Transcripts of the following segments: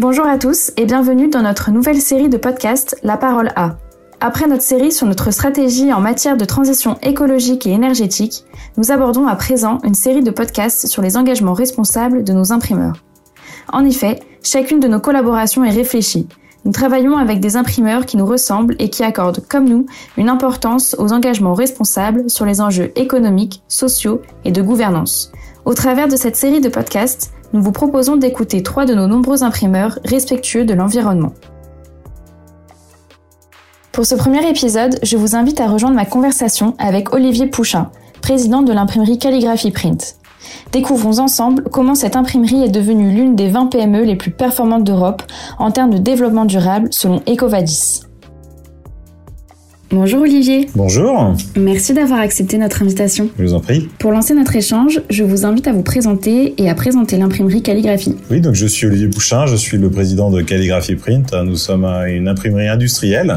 Bonjour à tous et bienvenue dans notre nouvelle série de podcasts La parole A. Après notre série sur notre stratégie en matière de transition écologique et énergétique, nous abordons à présent une série de podcasts sur les engagements responsables de nos imprimeurs. En effet, chacune de nos collaborations est réfléchie. Nous travaillons avec des imprimeurs qui nous ressemblent et qui accordent, comme nous, une importance aux engagements responsables sur les enjeux économiques, sociaux et de gouvernance. Au travers de cette série de podcasts, nous vous proposons d'écouter trois de nos nombreux imprimeurs respectueux de l'environnement. Pour ce premier épisode, je vous invite à rejoindre ma conversation avec Olivier Pouchin, président de l'imprimerie Calligraphy Print. Découvrons ensemble comment cette imprimerie est devenue l'une des 20 PME les plus performantes d'Europe en termes de développement durable selon Ecovadis. Bonjour Olivier. Bonjour. Merci d'avoir accepté notre invitation. Je vous en prie. Pour lancer notre échange, je vous invite à vous présenter et à présenter l'imprimerie Calligraphie. Oui, donc je suis Olivier Bouchin, je suis le président de Calligraphie Print. Nous sommes une imprimerie industrielle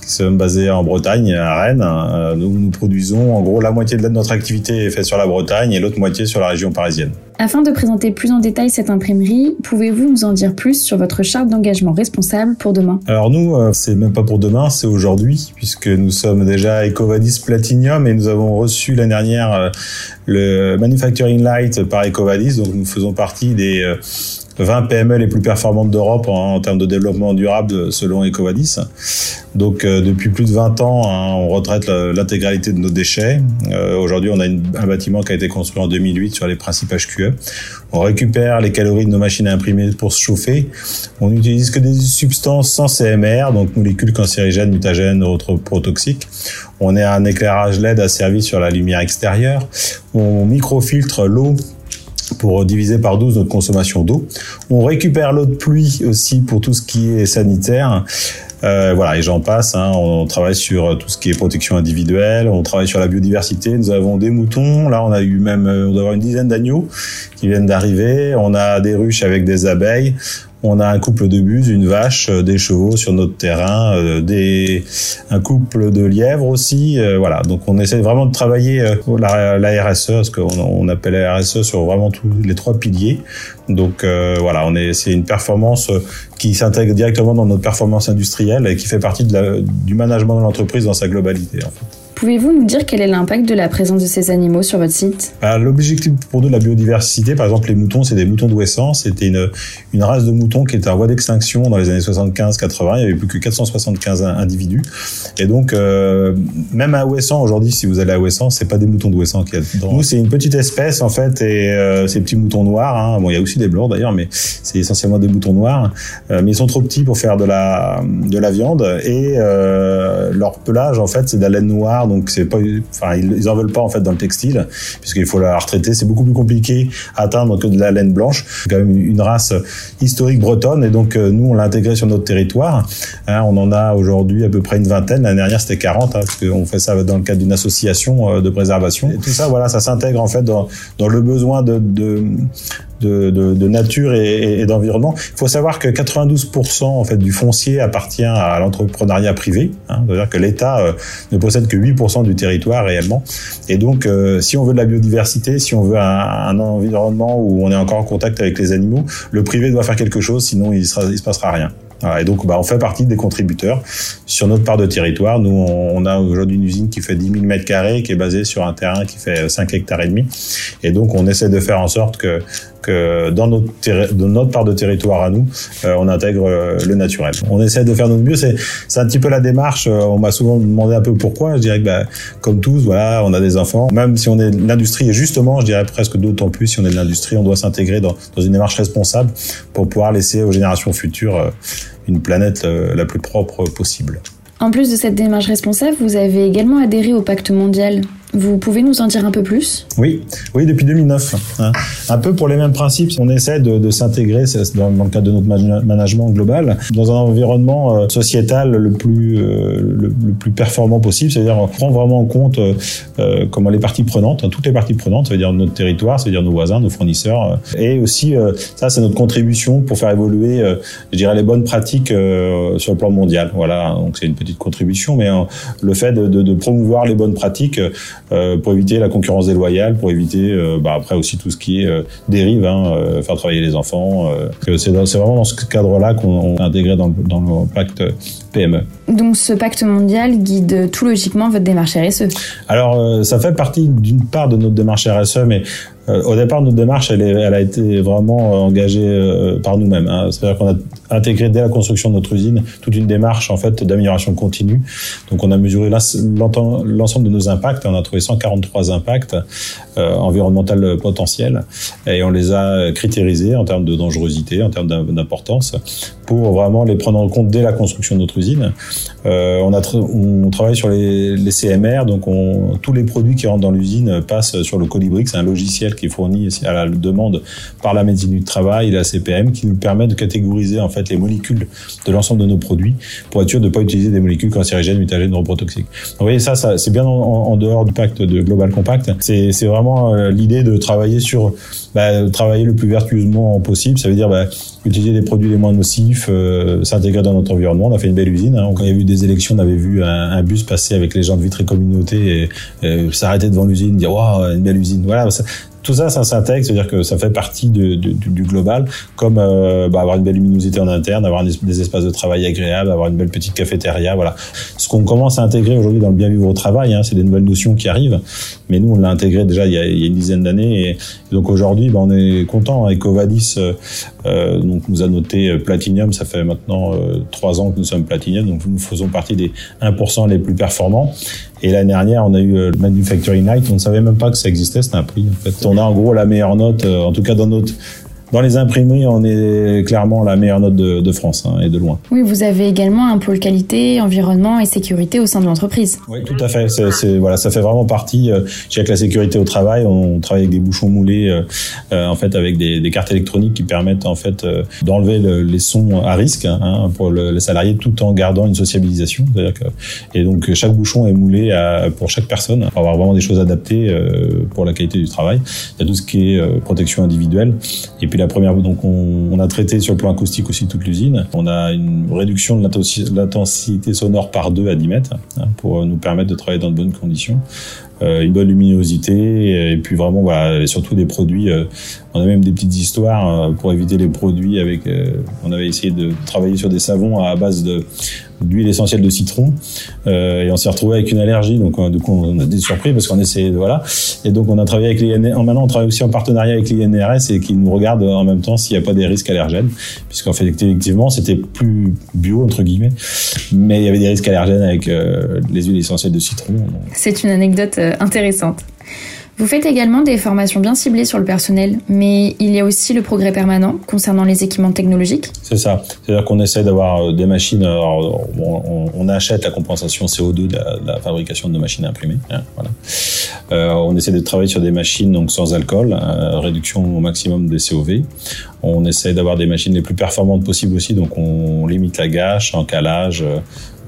qui sommes basés en Bretagne, à Rennes. Euh, nous, nous produisons, en gros, la moitié de notre activité est faite sur la Bretagne et l'autre moitié sur la région parisienne. Afin de présenter plus en détail cette imprimerie, pouvez-vous nous en dire plus sur votre charte d'engagement responsable pour demain? Alors nous, euh, c'est même pas pour demain, c'est aujourd'hui, puisque nous sommes déjà Ecovadis Platinum et nous avons reçu l'année dernière euh, le Manufacturing Light par Ecovadis, donc nous faisons partie des 20 PME les plus performantes d'Europe en, termes de développement durable selon Ecovadis. Donc euh, depuis plus de 20 ans, hein, on retraite l'intégralité de nos déchets. Euh, aujourd'hui, on a un bâtiment qui a été construit en 2008 sur les principes HQE. On récupère les calories de nos machines à imprimer pour se chauffer. On n'utilise que des substances sans CMR, donc molécules cancérigènes, mutagènes, autres protoxiques. On est un éclairage LED asservi sur la lumière extérieure. On microfiltre l'eau pour diviser par 12 notre consommation d'eau. On récupère l'eau de pluie aussi pour tout ce qui est sanitaire. Euh, voilà, et j'en passe. Hein. On travaille sur tout ce qui est protection individuelle. On travaille sur la biodiversité. Nous avons des moutons. Là, on a eu même, on doit avoir une dizaine d'agneaux qui viennent d'arriver. On a des ruches avec des abeilles on a un couple de buses, une vache, euh, des chevaux sur notre terrain, euh, des, un couple de lièvres aussi. Euh, voilà, donc on essaie vraiment de travailler la, RSE, parce qu'on on appelle la RSE sur vraiment tous les trois piliers. Donc voilà, on est, c'est une performance qui s'intègre directement dans notre performance industrielle et qui fait partie de la, du management de l'entreprise dans sa globalité. En fait. Pouvez-vous nous dire quel est l'impact de la présence de ces animaux sur votre site? Bah, L'objectif pour nous de la biodiversité, par exemple les moutons, c'est des moutons d'Ouessant. C'était une, une race de moutons qui était en voie d'extinction dans les années 75-80. Il y avait plus que 475 individus. Et donc, euh, même à Ouessant, aujourd'hui, si vous allez à Ouessant, c'est pas des moutons d'Ouessant qui y a Nous, c'est une petite espèce, en fait, et euh, ces petits moutons noirs. Hein. Bon, il y a aussi des blancs d'ailleurs, mais c'est essentiellement des moutons noirs. Euh, mais ils sont trop petits pour faire de la, de la viande. Et leur pelage, en fait, c'est de la laine noire donc c'est pas, enfin ils, en veulent pas en fait dans le textile puisqu'il faut la retraiter. C'est beaucoup plus compliqué à atteindre que de la laine blanche. C'est quand même une race historique bretonne et donc euh, nous on l'a intégré sur notre territoire. Hein, on en a aujourd'hui à peu près une vingtaine. L'année dernière c'était 40 hein, parce qu'on fait ça dans le cadre d'une association euh, de préservation. Et tout ça voilà, ça s'intègre en fait dans, dans le besoin de, de de, nature et, d'environnement. Il faut savoir que 92% en fait du foncier appartient à l'entrepreneuriat privé, hein, c'est-à-dire que l'État euh, ne possède que 8% du territoire réellement. Et donc, euh, si on veut de la biodiversité, si on veut un, un, environnement où on est encore en contact avec les animaux, le privé doit faire quelque chose, sinon il, il se passera rien. Et donc, bah, on fait partie des contributeurs sur notre part de territoire. Nous, on, a aujourd'hui une usine qui fait 10 000 mètres carrés, qui est basée sur un terrain qui fait 5 hectares et demi. Et donc, on essaie de faire en sorte que que dans notre, notre part de territoire à nous, euh, on intègre euh, le naturel. On essaie de faire notre mieux. C'est, c'est un petit peu la démarche. Euh, on m'a souvent demandé un peu pourquoi. Je dirais que, bah, comme tous, voilà, on a des enfants. Même si on est de l'industrie, et justement, je dirais presque d'autant plus si on est de l'industrie, on doit s'intégrer dans, dans une démarche responsable pour pouvoir laisser aux générations futures une planète la plus propre possible. En plus de cette démarche responsable, vous avez également adhéré au pacte mondial. Vous pouvez nous en dire un peu plus? Oui, oui, depuis 2009. Hein. Un peu pour les mêmes principes, on essaie de, de s'intégrer dans, dans, le cadre de notre management global dans un environnement euh, sociétal le plus euh, le, plus performant possible. C'est-à-dire on prend vraiment en compte euh, euh comment les parties prenantes, hein, toutes les parties prenantes, ça veut dire notre territoire, ça veut dire nos voisins, nos fournisseurs, et aussi ça c'est notre contribution pour faire évoluer, je dirais les bonnes pratiques sur le plan mondial. Voilà, donc c'est une petite contribution, mais le fait de, de, de, promouvoir les bonnes pratiques pour éviter la concurrence déloyale, pour éviter bah, après aussi tout ce qui est dérive, hein, faire travailler les enfants. c'est vraiment dans ce cadre-là qu'on a intégré dans, dans le pacte PME. Donc ce pacte mondial guide tout logiquement votre démarche RSE Alors ça fait partie d'une part de notre démarche RSE, mais euh, au départ, notre démarche, elle, elle a été vraiment euh, engagée euh, par nous-mêmes. Hein. C'est-à-dire qu'on a intégré dès la construction de notre usine toute une démarche en fait d'amélioration continue. Donc, on a mesuré l'ensemble de nos impacts. On a trouvé 143 impacts euh, environnementaux potentiels et on les a critérisés en termes de dangerosité, en termes d'importance, pour vraiment les prendre en compte dès la construction de notre usine. Euh, on, travaille sur les, CMR, donc on, tous les produits qui rentrent dans l'usine passent sur le Colibri, c'est un logiciel qui est fourni à la demande par la médecine du travail et la CPM, qui nous permet de catégoriser en fait les molécules de l'ensemble de nos produits pour être sûr de ne pas utiliser des molécules cancérigènes, mutagènes, reprotoxiques. Vous voyez, ça, ça c'est bien en, dehors du pacte de Global Compact. C'est vraiment euh, l'idée de travailler sur bah, travailler le plus vertueusement possible. Ça veut dire bah, utiliser des produits les moins nocifs, euh, s'intégrer dans notre environnement. On a fait une belle usine. Quand il y a eu des élections, on avait vu un, un bus passer avec les gens de Vitré Communauté et, et s'arrêter devant l'usine, dire waouh, une belle usine. Voilà, tout ça, ça s'intègre, c'est-à-dire que ça fait partie de, du global, comme euh, bah, avoir une belle luminosité en interne, avoir des espaces de travail agréables, avoir une belle petite cafétéria, voilà. Ce qu'on commence à intégrer aujourd'hui dans le bien vivre au travail, hein, c'est des nouvelles notions qui arrivent, mais nous on l'a intégré déjà il y, a, une dizaine d'années, et, donc aujourd'hui, bah, on est content. Ecovadis euh, euh, donc nous a noté Platinum, ça fait maintenant trois ans que nous sommes Platinum, donc nous faisons partie des 1% les plus performants. Et l'année dernière, on a eu le Manufacturing Night, on ne savait même pas que ça existait, c'était un prix on a en gros la meilleure note, euh, en tout cas dans notre dans les imprimeries, on est clairement la meilleure note de, de France hein, et de loin. Oui, vous avez également un pôle qualité, environnement et sécurité au sein de l'entreprise. Oui, tout à fait. C'est, voilà, ça fait vraiment partie. Euh, avec la sécurité au travail, on travaille avec des bouchons moulés, euh, euh, en fait, avec des, des, cartes électroniques qui permettent en fait euh, d'enlever les sons à risque hein, pour le, les salariés, tout en gardant une sociabilisation. Que, et donc chaque bouchon est moulé à, pour chaque personne pour avoir vraiment des choses adaptées pour la qualité du travail. Il y a tout ce qui est protection individuelle et puis la première, donc on, a traité sur le plan acoustique aussi toute l'usine. On a une réduction de l'intensité sonore par deux à 10 mètres hein, pour nous permettre de travailler dans de bonnes conditions. Euh, une bonne luminosité et puis vraiment voilà surtout des produits euh, on a même des petites histoires euh, pour éviter les produits avec on avait essayé de travailler sur des savons à base de d'huile essentielle de citron et on s'est retrouvé avec une allergie donc du coup on a des surprises parce qu'on essayait voilà. Et donc on a travaillé avec les maintenant on travaille aussi en partenariat avec l'INRS et qui nous regarde en même temps s'il n'y a pas des risques allergènes puisqu'en fait effectivement c'était plus bio entre guillemets mais il y avait des risques allergènes avec les huiles essentielles de citron. C'est une anecdote intéressante. Vous faites également des formations bien ciblées sur le personnel, mais il y a aussi le progrès permanent concernant les équipements technologiques. C'est ça. C'est-à-dire qu'on essaie d'avoir euh, des machines. on, achète la compensation CO2 de la, fabrication de nos machines imprimées. Hein, voilà. Euh, on essaie de travailler sur des machines donc sans alcool, euh, réduction au maximum des COV. On essaie d'avoir des machines les plus performantes possibles aussi, donc on limite la gâche en calage.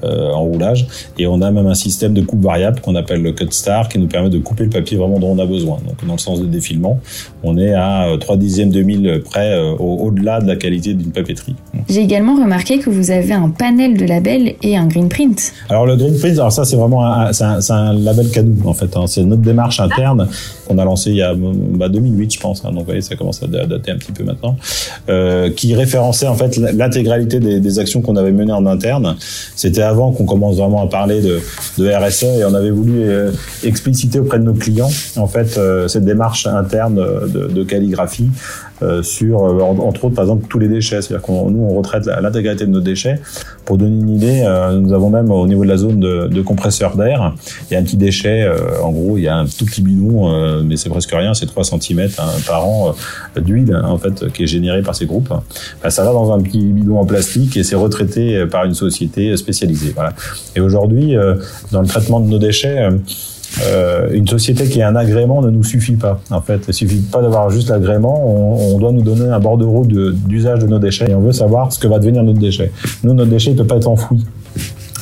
Euh, en roulage. Et on a même un système de coupe variable qu'on appelle le cut star qui nous permet de couper le papier vraiment dont on a besoin. Donc dans le sens de défilement, on est à 3 euh, dixièmes de mille près euh, au-delà de la qualité d'une papeterie. J'ai également remarqué que vous avez un panel de labels et un green print. Alors le green print, alors ça c'est vraiment un, c'est un, label cadeau en fait. Hein. C'est notre démarche interne qu'on a lancée il y a bah, 2008 je pense. Hein. Donc vous voyez ça commence à dater un petit peu maintenant, euh, qui référençait en fait l'intégralité des, actions qu'on avait menées en interne. C'était avant qu'on commence vraiment à parler de, RSE et on avait voulu euh, expliciter auprès de nos clients en fait euh, cette démarche interne de calligraphie euh, sur, euh, entre autres, par exemple, tous les déchets. C'est-à-dire qu'on nous, on retraite l'intégralité de nos déchets. Pour donner une idée, euh, nous avons même au niveau de la zone de, de compresseur d'air, il y a un petit déchet. en gros, il y a un tout petit bidon, mais c'est presque rien, c'est 3 cm hein, par an d'huile en fait qui est généré par ces groupes. Ben, ça va dans un petit bidon en plastique et c'est retraité par une société spécialisée. Voilà. Et aujourd'hui, dans le traitement de nos déchets, euh, une société qui a un agrément ne nous suffit pas. En fait, il suffit pas d'avoir juste l'agrément. On, on, doit nous donner un bordereau d'usage de, nos déchets et on veut savoir ce que va devenir notre déchet. Nous, notre déchet, il peut pas être enfoui.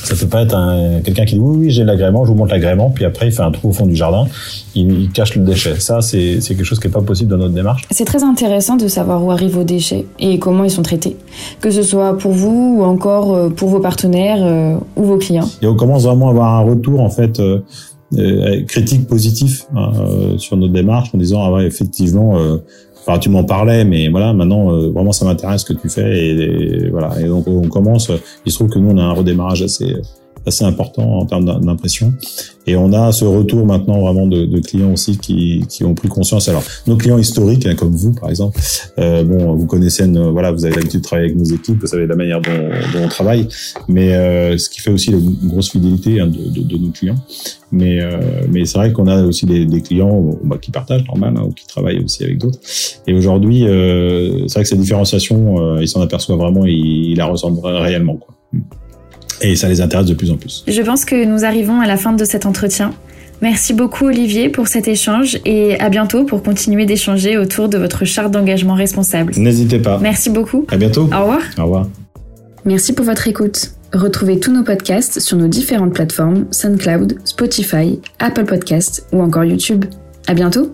Ça peut pas être quelqu'un qui dit oui, oui, j'ai l'agrément, je vous montre l'agrément, puis après il fait un trou au fond du jardin, il, cache le déchet. Ça, c'est quelque chose qui est pas possible dans notre démarche. C'est très intéressant de savoir où arrivent vos déchets et comment ils sont traités, que ce soit pour vous ou encore euh, pour vos partenaires euh, ou vos clients. Et on commence vraiment à avoir un retour en fait critique positif hein, sur notre démarche en disant ah ouais effectivement Enfin, tu m'en parlais, mais voilà, maintenant, vraiment, ça m'intéresse ce que tu fais. Et, voilà. Et donc, on commence. Il se trouve que nous, on a un redémarrage assez, assez important en termes d'impression. Et on a ce retour maintenant vraiment de, de clients aussi qui, qui, ont pris conscience. Alors, nos clients historiques, hein, comme vous par exemple, euh, bon, vous connaissez, voilà, vous avez l'habitude de travailler avec nos équipes, vous savez la manière dont, dont on travaille, mais euh, ce qui fait aussi une grosse fidélité hein, de, de, de, nos clients. Mais, euh, mais c'est vrai qu'on a aussi des, des clients bah, qui partagent normal hein, ou qui travaillent aussi avec d'autres. Et aujourd'hui, euh, c'est vrai que cette différenciation, euh, ils s'en aperçoivent vraiment, ils, ils la ressentent réellement. Quoi et ça les intéresse de plus en plus. Je pense que nous arrivons à la fin de cet entretien. Merci beaucoup Olivier pour cet échange et à bientôt pour continuer d'échanger autour de votre charte d'engagement responsable. N'hésitez pas. Merci beaucoup. À bientôt. Au revoir. Au revoir. Merci pour votre écoute. Retrouvez tous nos podcasts sur nos différentes plateformes SoundCloud, Spotify, Apple Podcasts ou encore YouTube. À bientôt.